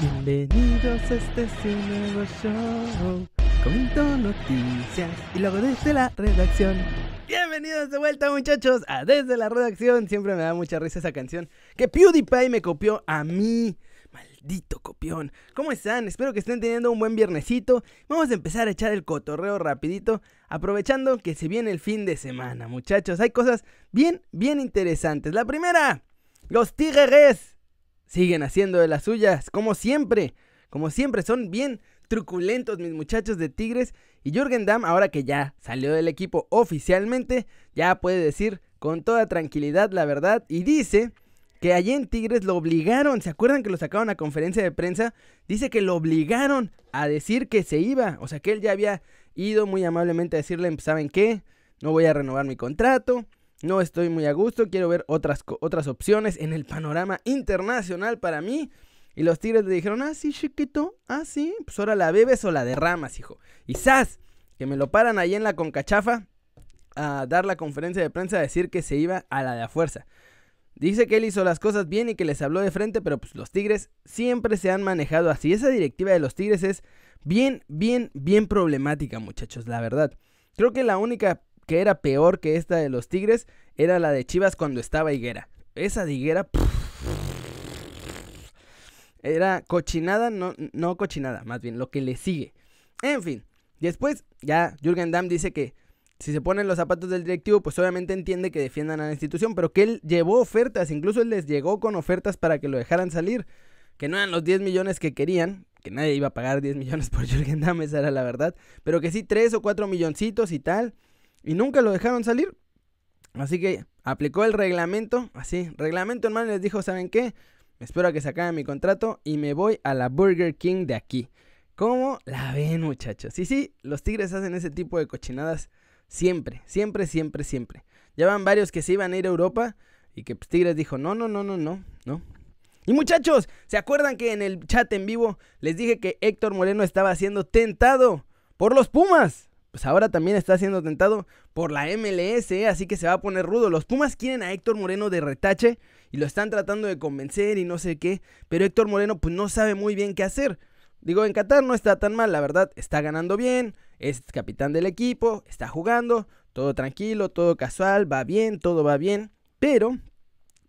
Bienvenidos a este nuevo show. Comento noticias y luego desde la redacción. Bienvenidos de vuelta muchachos a Desde la redacción. Siempre me da mucha risa esa canción que PewDiePie me copió a mí. Maldito copión. ¿Cómo están? Espero que estén teniendo un buen viernesito. Vamos a empezar a echar el cotorreo rapidito, aprovechando que se viene el fin de semana, muchachos. Hay cosas bien, bien interesantes. La primera, los tigres siguen haciendo de las suyas, como siempre. Como siempre, son bien truculentos mis muchachos de Tigres. Y Jürgen Damm, ahora que ya salió del equipo oficialmente, ya puede decir con toda tranquilidad la verdad. Y dice que allí en Tigres lo obligaron, ¿se acuerdan que lo sacaron a conferencia de prensa? Dice que lo obligaron a decir que se iba, o sea que él ya había ido muy amablemente a decirle, ¿saben qué? No voy a renovar mi contrato, no estoy muy a gusto, quiero ver otras, otras opciones en el panorama internacional para mí. Y los Tigres le dijeron, ah, sí, chiquito, ah, sí, pues ahora la bebes o la derramas, hijo. Y ¡zas! Que me lo paran ahí en la concachafa a dar la conferencia de prensa a decir que se iba a la de a fuerza. Dice que él hizo las cosas bien y que les habló de frente, pero pues los Tigres siempre se han manejado así. Esa directiva de los Tigres es bien, bien, bien problemática, muchachos, la verdad. Creo que la única que era peor que esta de los Tigres era la de Chivas cuando estaba Higuera. Esa de Higuera era cochinada, no, no cochinada, más bien lo que le sigue. En fin, después ya Jürgen Damm dice que si se ponen los zapatos del directivo, pues obviamente entiende que defiendan a la institución, pero que él llevó ofertas, incluso él les llegó con ofertas para que lo dejaran salir, que no eran los 10 millones que querían, que nadie iba a pagar 10 millones por Jürgen Damm, esa era la verdad, pero que sí 3 o 4 milloncitos y tal, y nunca lo dejaron salir. Así que aplicó el reglamento, así, reglamento hermano, les dijo, ¿saben qué? Espero a que se acabe mi contrato y me voy a la Burger King de aquí. ¿Cómo la ven, muchachos? Sí, sí, los Tigres hacen ese tipo de cochinadas Siempre, siempre, siempre, siempre. Ya van varios que se iban a ir a Europa y que pues, Tigres dijo, no, no, no, no, no, no. Y muchachos, ¿se acuerdan que en el chat en vivo les dije que Héctor Moreno estaba siendo tentado por los Pumas? Pues ahora también está siendo tentado por la MLS, ¿eh? así que se va a poner rudo. Los Pumas quieren a Héctor Moreno de retache y lo están tratando de convencer y no sé qué, pero Héctor Moreno pues no sabe muy bien qué hacer. Digo, en Qatar no está tan mal, la verdad, está ganando bien, es capitán del equipo, está jugando, todo tranquilo, todo casual, va bien, todo va bien, pero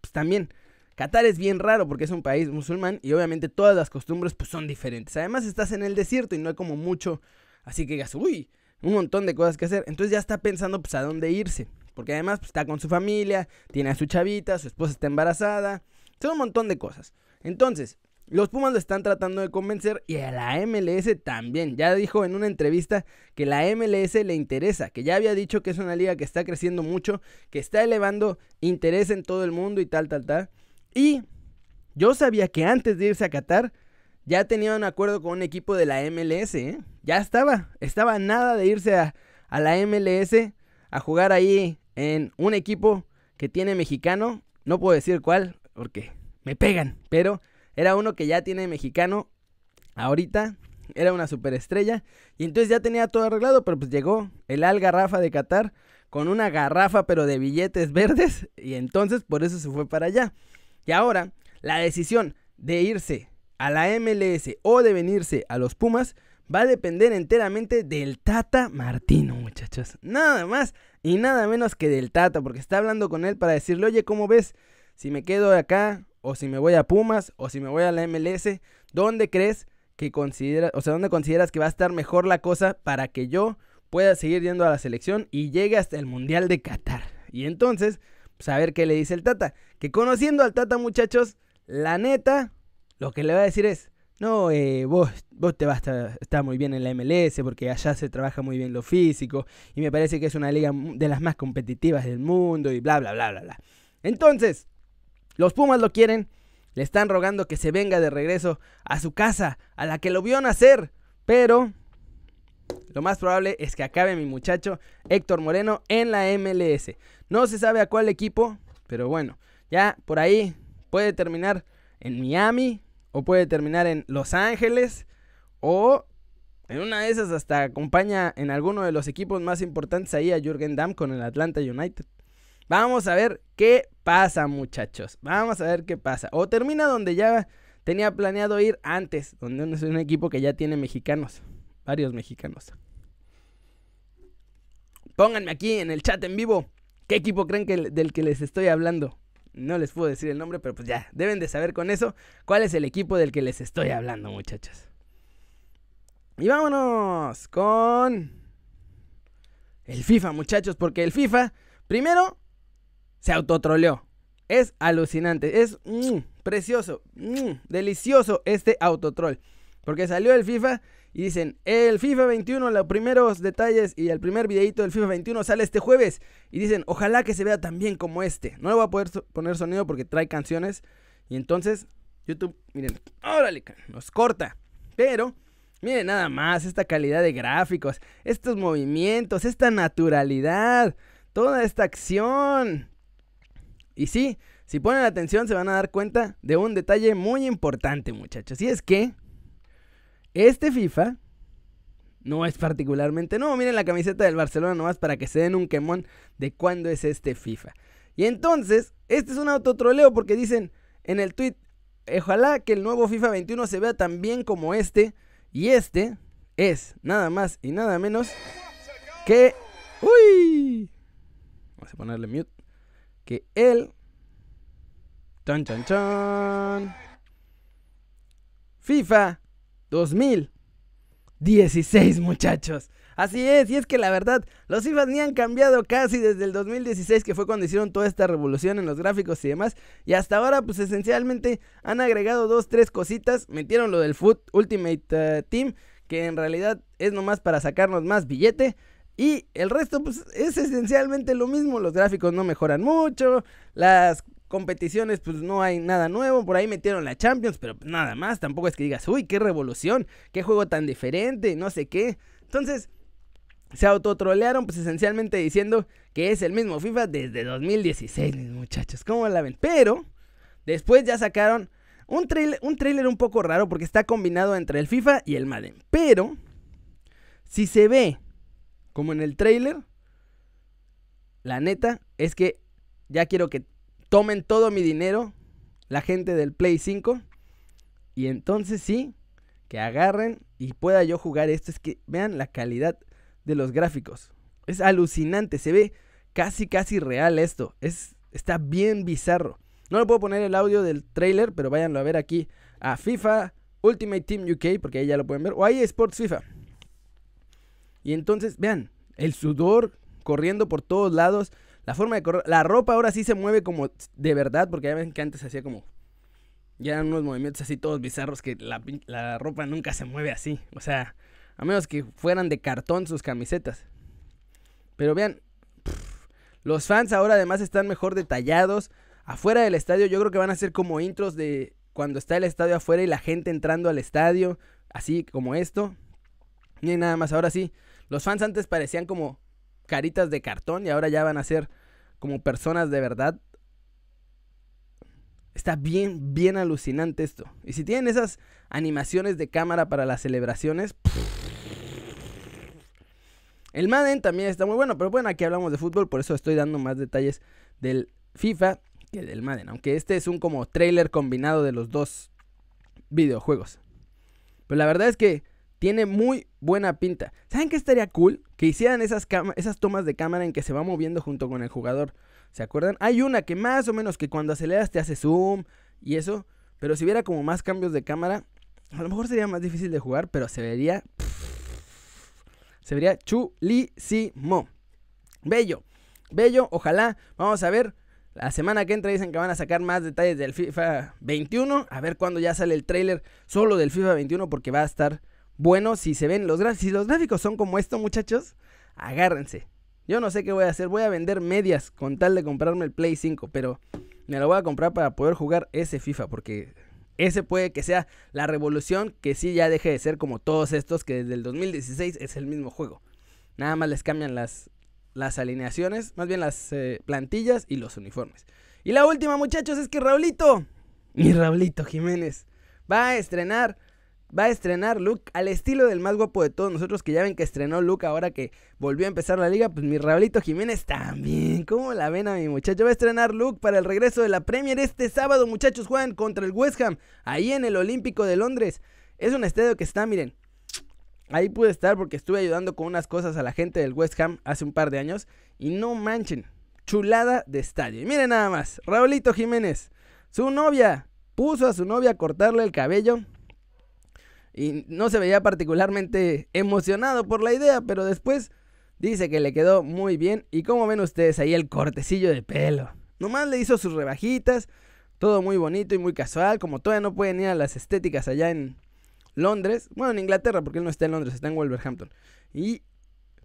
pues también Qatar es bien raro porque es un país musulmán y obviamente todas las costumbres pues son diferentes. Además estás en el desierto y no hay como mucho, así que digas, uy, un montón de cosas que hacer. Entonces ya está pensando pues a dónde irse, porque además pues, está con su familia, tiene a su chavita, su esposa está embarazada, son un montón de cosas. Entonces, los Pumas lo están tratando de convencer y a la MLS también. Ya dijo en una entrevista que la MLS le interesa, que ya había dicho que es una liga que está creciendo mucho, que está elevando interés en todo el mundo y tal, tal, tal. Y yo sabía que antes de irse a Qatar ya tenía un acuerdo con un equipo de la MLS, ¿eh? Ya estaba, estaba nada de irse a, a la MLS a jugar ahí en un equipo que tiene mexicano. No puedo decir cuál, porque me pegan, pero era uno que ya tiene mexicano. Ahorita era una superestrella. Y entonces ya tenía todo arreglado. Pero pues llegó el Al Garrafa de Qatar. Con una garrafa pero de billetes verdes. Y entonces por eso se fue para allá. Y ahora la decisión de irse a la MLS o de venirse a los Pumas va a depender enteramente del Tata Martino, muchachos. Nada más y nada menos que del Tata, porque está hablando con él para decirle, oye, ¿cómo ves? Si me quedo acá o si me voy a Pumas, o si me voy a la MLS, ¿dónde crees que considera, o sea, dónde consideras que va a estar mejor la cosa para que yo pueda seguir yendo a la selección y llegue hasta el Mundial de Qatar? Y entonces, pues a ver qué le dice el Tata. Que conociendo al Tata, muchachos, la neta, lo que le va a decir es, no, eh, vos, vos te vas a estar muy bien en la MLS porque allá se trabaja muy bien lo físico y me parece que es una liga de las más competitivas del mundo y bla, bla, bla, bla, bla. Entonces, los Pumas lo quieren, le están rogando que se venga de regreso a su casa, a la que lo vio nacer, pero lo más probable es que acabe mi muchacho Héctor Moreno en la MLS. No se sabe a cuál equipo, pero bueno, ya por ahí puede terminar en Miami o puede terminar en Los Ángeles o en una de esas hasta acompaña en alguno de los equipos más importantes ahí a Jürgen Damm con el Atlanta United. Vamos a ver qué pasa, muchachos. Vamos a ver qué pasa. O termina donde ya tenía planeado ir antes, donde es un equipo que ya tiene mexicanos, varios mexicanos. Pónganme aquí en el chat en vivo qué equipo creen que del que les estoy hablando. No les puedo decir el nombre, pero pues ya, deben de saber con eso cuál es el equipo del que les estoy hablando, muchachos. Y vámonos con el FIFA, muchachos, porque el FIFA, primero, se autotroleó. Es alucinante, es mm, precioso, mm, delicioso este autotrol. Porque salió el FIFA y dicen, el FIFA 21, los primeros detalles y el primer videito del FIFA 21 sale este jueves. Y dicen, ojalá que se vea tan bien como este. No le voy a poder poner sonido porque trae canciones. Y entonces, YouTube, miren, órale, nos corta. Pero Miren nada más esta calidad de gráficos, estos movimientos, esta naturalidad, toda esta acción. Y sí, si ponen atención se van a dar cuenta de un detalle muy importante, muchachos. Y es que este FIFA no es particularmente no, Miren la camiseta del Barcelona nomás para que se den un quemón de cuándo es este FIFA. Y entonces, este es un autotroleo porque dicen en el tweet, ojalá que el nuevo FIFA 21 se vea tan bien como este. Y este es nada más y nada menos que... ¡Uy! Vamos a ponerle mute. Que el... ¡Chan, chan, chan! FIFA 2016, muchachos. Así es, y es que la verdad, los FIFA ni han cambiado casi desde el 2016, que fue cuando hicieron toda esta revolución en los gráficos y demás. Y hasta ahora, pues esencialmente han agregado dos, tres cositas. Metieron lo del Foot Ultimate eh, Team, que en realidad es nomás para sacarnos más billete. Y el resto, pues es esencialmente lo mismo. Los gráficos no mejoran mucho. Las competiciones, pues no hay nada nuevo. Por ahí metieron la Champions, pero nada más. Tampoco es que digas, uy, qué revolución, qué juego tan diferente, no sé qué. Entonces, se autotrolearon, pues esencialmente diciendo que es el mismo FIFA desde 2016, muchachos. ¿Cómo la ven? Pero después ya sacaron un trailer, un trailer un poco raro porque está combinado entre el FIFA y el Madden. Pero si se ve como en el trailer, la neta es que ya quiero que tomen todo mi dinero, la gente del Play 5, y entonces sí, que agarren y pueda yo jugar esto. Es que vean la calidad de los gráficos. Es alucinante, se ve casi casi real esto. Es, está bien bizarro. No le puedo poner el audio del trailer, pero váyanlo a ver aquí a FIFA Ultimate Team UK, porque ahí ya lo pueden ver. O ahí Sports FIFA. Y entonces, vean, el sudor corriendo por todos lados. La forma de correr. La ropa ahora sí se mueve como de verdad, porque ya ven que antes hacía como. Ya eran unos movimientos así todos bizarros que la, la ropa nunca se mueve así. O sea, a menos que fueran de cartón sus camisetas. Pero vean, los fans ahora además están mejor detallados. Afuera del estadio yo creo que van a ser como intros de cuando está el estadio afuera y la gente entrando al estadio. Así como esto. Ni nada más, ahora sí. Los fans antes parecían como caritas de cartón y ahora ya van a ser como personas de verdad. Está bien, bien alucinante esto. Y si tienen esas animaciones de cámara para las celebraciones... El Madden también está muy bueno, pero bueno, aquí hablamos de fútbol, por eso estoy dando más detalles del FIFA que del Madden, aunque este es un como trailer combinado de los dos videojuegos. Pero la verdad es que tiene muy buena pinta. ¿Saben qué estaría cool? Que hicieran esas, esas tomas de cámara en que se va moviendo junto con el jugador. ¿Se acuerdan? Hay una que más o menos que cuando aceleras te hace zoom y eso. Pero si hubiera como más cambios de cámara, a lo mejor sería más difícil de jugar, pero se vería se vería chulísimo. Bello. Bello, ojalá. Vamos a ver. La semana que entra dicen que van a sacar más detalles del FIFA 21. A ver cuándo ya sale el trailer solo del FIFA 21 porque va a estar bueno. Si se ven los gráficos, si los gráficos son como esto, muchachos, agárrense. Yo no sé qué voy a hacer. Voy a vender medias con tal de comprarme el Play 5, pero me lo voy a comprar para poder jugar ese FIFA porque ese puede que sea la revolución que sí ya deje de ser como todos estos que desde el 2016 es el mismo juego. Nada más les cambian las, alineaciones, más bien las eh, plantillas y los uniformes. Y la última muchachos es que Raulito, mi Raulito Jiménez, va a estrenar va a estrenar look al estilo del más guapo de todos nosotros, que ya ven que estrenó look ahora que volvió a empezar la liga. Pues mi Raulito Jiménez también. ¿Cómo la ven a mi muchacho? Va a estrenar look para el regreso de la Premier este sábado, muchachos. Juegan contra el West Ham, ahí en el Olímpico de Londres. Es un estadio que está, miren. Ahí pude estar porque estuve ayudando con unas cosas a la gente del West Ham hace un par de años. Y no manchen, chulada de estadio. Y miren nada más, Raulito Jiménez, su novia, puso a su novia a cortarle el cabello y no se veía particularmente emocionado por la idea, pero después dice que le quedó muy bien. Y como ven ustedes ahí el cortecillo de pelo. Nomás le hizo sus rebajitas, todo muy bonito y muy casual, como todavía no pueden ir a las estéticas allá en Londres, bueno, en Inglaterra, porque él no está en Londres, está en Wolverhampton. Y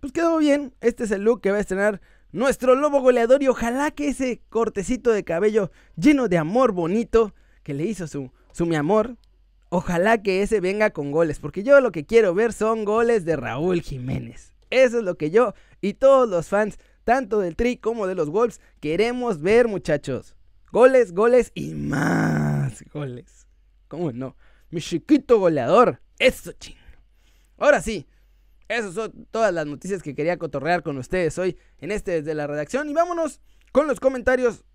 pues quedó bien, este es el look que va a estrenar nuestro lobo goleador y ojalá que ese cortecito de cabello lleno de amor bonito que le hizo su, su mi amor, Ojalá que ese venga con goles, porque yo lo que quiero ver son goles de Raúl Jiménez. Eso es lo que yo y todos los fans, tanto del Tri como de los Wolves, queremos ver, muchachos. Goles, goles y más goles. ¿Cómo no? Mi chiquito goleador. Eso, ching. Ahora sí, esas son todas las noticias que quería cotorrear con ustedes hoy en este desde la redacción. Y vámonos con los comentarios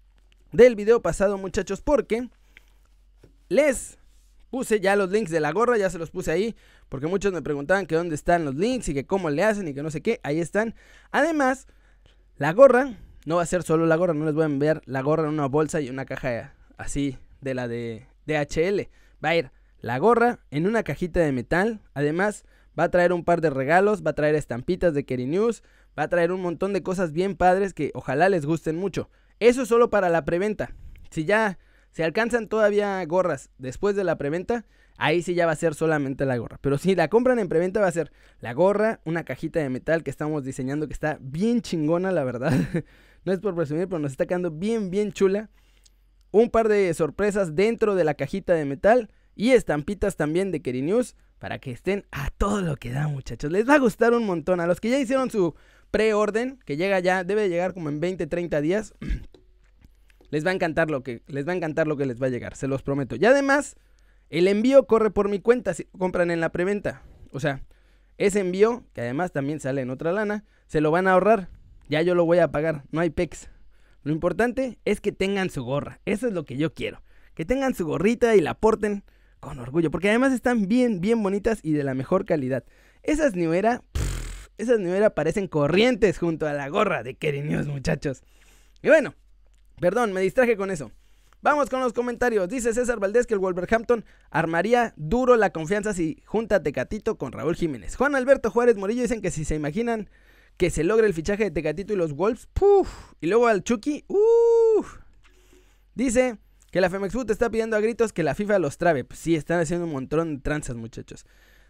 del video pasado, muchachos, porque les Puse ya los links de la gorra, ya se los puse ahí, porque muchos me preguntaban que dónde están los links y que cómo le hacen y que no sé qué, ahí están. Además, la gorra, no va a ser solo la gorra, no les voy a enviar la gorra en una bolsa y una caja así de la de DHL. Va a ir la gorra en una cajita de metal, además va a traer un par de regalos, va a traer estampitas de Kerry News, va a traer un montón de cosas bien padres que ojalá les gusten mucho. Eso es solo para la preventa. Si ya si alcanzan todavía gorras después de la preventa, ahí sí ya va a ser solamente la gorra. Pero si la compran en preventa va a ser la gorra, una cajita de metal que estamos diseñando que está bien chingona, la verdad. no es por presumir, pero nos está quedando bien, bien chula. Un par de sorpresas dentro de la cajita de metal y estampitas también de Keri News para que estén a todo lo que da, muchachos. Les va a gustar un montón. A los que ya hicieron su preorden, que llega ya, debe llegar como en 20, 30 días. les va a encantar lo que les va a encantar lo que les va a llegar, se los prometo. Y además, el envío corre por mi cuenta si compran en la preventa. O sea, ese envío, que además también sale en otra lana, se lo van a ahorrar. Ya yo lo voy a pagar, no hay pex. Lo importante es que tengan su gorra, eso es lo que yo quiero. Que tengan su gorrita y la porten con orgullo, porque además están bien, bien bonitas y de la mejor calidad. Esas New esas New parecen corrientes junto a la gorra de Kerry muchachos. Y bueno, Perdón, me distraje con eso. Vamos con los comentarios. Dice César Valdés que el Wolverhampton armaría duro la confianza si junta Tecatito con Raúl Jiménez. Juan Alberto Juárez Morillo dicen que si se imaginan que se logre el fichaje de Tecatito y los Wolves, ¡puf! Y luego al Chucky, ¡uff! Dice que la Femex Food está pidiendo a gritos que la FIFA los trabe. Pues sí, están haciendo un montón de tranzas, muchachos.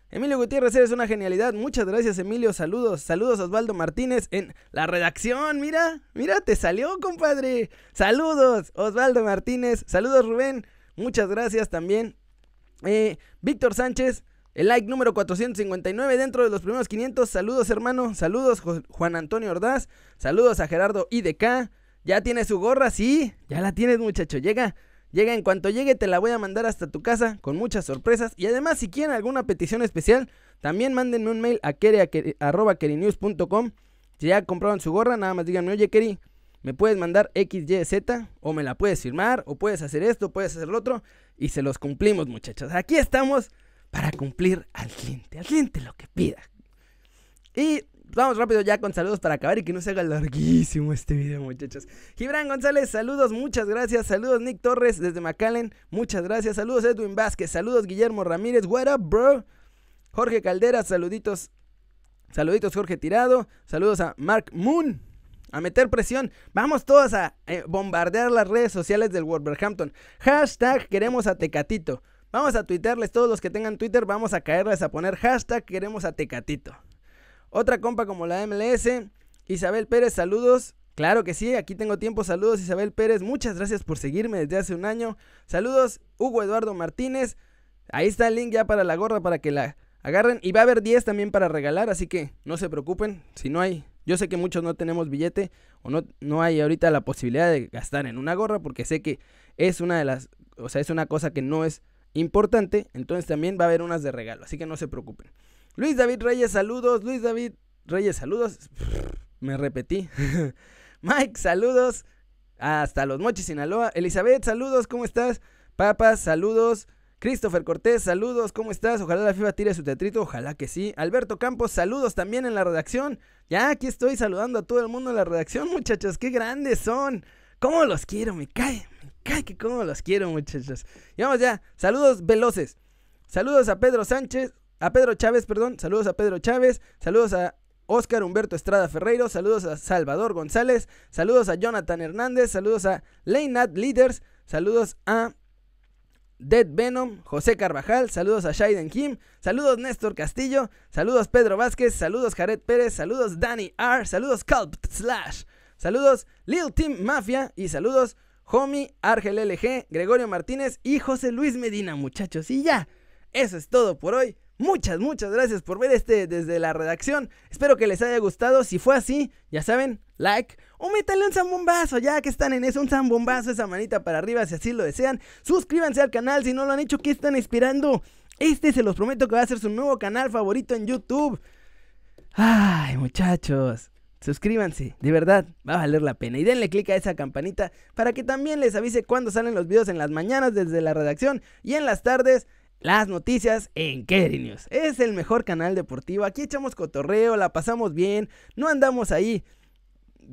Emilio Gutiérrez, eres una genialidad. Muchas gracias, Emilio. Saludos, saludos Osvaldo Martínez en la redacción. Mira, mira, te salió, compadre. Saludos, Osvaldo Martínez. Saludos, Rubén. Muchas gracias también. Eh, Víctor Sánchez, el like número 459 dentro de los primeros 500. Saludos, hermano. Saludos, Juan Antonio Ordaz. Saludos a Gerardo IDK. Ya tiene su gorra, sí. Ya la tienes, muchacho. Llega Llega en cuanto llegue, te la voy a mandar hasta tu casa con muchas sorpresas. Y además, si quieren alguna petición especial, también mándenme un mail a keri.kerinews.com. Si ya compraron su gorra, nada más díganme, oye Keri, me puedes mandar XYZ o me la puedes firmar o puedes hacer esto, puedes hacer lo otro y se los cumplimos muchachos. Aquí estamos para cumplir al cliente, al cliente lo que pida. Y Vamos rápido ya con saludos para acabar y que no se haga larguísimo este video, muchachos. Gibran González, saludos, muchas gracias. Saludos Nick Torres desde McAllen, muchas gracias. Saludos Edwin Vázquez, saludos Guillermo Ramírez, what up, bro. Jorge Caldera, saluditos. Saluditos Jorge Tirado, saludos a Mark Moon. A meter presión, vamos todos a eh, bombardear las redes sociales del Wolverhampton. Hashtag queremos a Tecatito. Vamos a tuitearles todos los que tengan Twitter, vamos a caerles a poner hashtag queremos a Tecatito. Otra compa como la MLS, Isabel Pérez, saludos. Claro que sí, aquí tengo tiempo. Saludos Isabel Pérez, muchas gracias por seguirme desde hace un año. Saludos Hugo Eduardo Martínez. Ahí está el link ya para la gorra para que la agarren. Y va a haber 10 también para regalar, así que no se preocupen. Si no hay, yo sé que muchos no tenemos billete o no, no hay ahorita la posibilidad de gastar en una gorra porque sé que es una de las, o sea, es una cosa que no es importante, entonces también va a haber unas de regalo, así que no se preocupen. Luis David Reyes, saludos. Luis David Reyes, saludos. Me repetí. Mike, saludos. Hasta los Mochis, Sinaloa. Elizabeth, saludos, ¿cómo estás? Papas, saludos. Christopher Cortés, saludos, ¿cómo estás? Ojalá la FIFA tire su teatrito, ojalá que sí. Alberto Campos, saludos también en la redacción. Ya aquí estoy saludando a todo el mundo en la redacción, muchachos, qué grandes son. ¿Cómo los quiero? Me cae, me cae que cómo los quiero, muchachos. Y vamos ya, saludos veloces. Saludos a Pedro Sánchez, a Pedro Chávez, perdón, saludos a Pedro Chávez, saludos a Oscar Humberto Estrada Ferreiro, saludos a Salvador González, saludos a Jonathan Hernández, saludos a Leynat Leaders, saludos a Dead Venom, José Carvajal, saludos a Shaiden Kim, saludos Néstor Castillo, saludos Pedro Vázquez, saludos Jared Pérez, saludos Danny R, saludos Calp Slash, saludos Lil Team Mafia y saludos Homie, Argel LG, Gregorio Martínez y José Luis Medina, muchachos. Y ya, eso es todo por hoy. Muchas, muchas gracias por ver este desde la redacción. Espero que les haya gustado. Si fue así, ya saben, like o métale un zambombazo, ya que están en eso, un zambombazo, esa manita para arriba si así lo desean. Suscríbanse al canal si no lo han hecho, ¿qué están esperando? Este se los prometo que va a ser su nuevo canal favorito en YouTube. Ay, muchachos. Suscríbanse, de verdad, va a valer la pena. Y denle click a esa campanita para que también les avise cuando salen los videos en las mañanas desde la redacción y en las tardes las noticias en Kerry News. Es el mejor canal deportivo. Aquí echamos cotorreo, la pasamos bien. No andamos ahí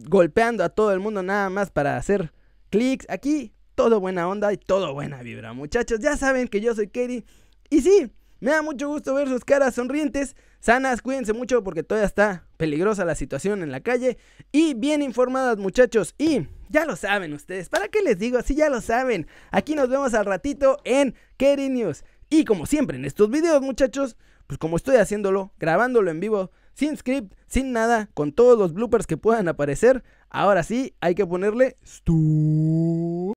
golpeando a todo el mundo nada más para hacer clics. Aquí todo buena onda y todo buena vibra. Muchachos, ya saben que yo soy Kerry. Y sí, me da mucho gusto ver sus caras sonrientes, sanas. Cuídense mucho porque todavía está peligrosa la situación en la calle. Y bien informadas, muchachos. Y ya lo saben ustedes. ¿Para qué les digo? Si ya lo saben. Aquí nos vemos al ratito en Kerry News. Y como siempre en estos videos, muchachos, pues como estoy haciéndolo, grabándolo en vivo, sin script, sin nada, con todos los bloopers que puedan aparecer, ahora sí hay que ponerle...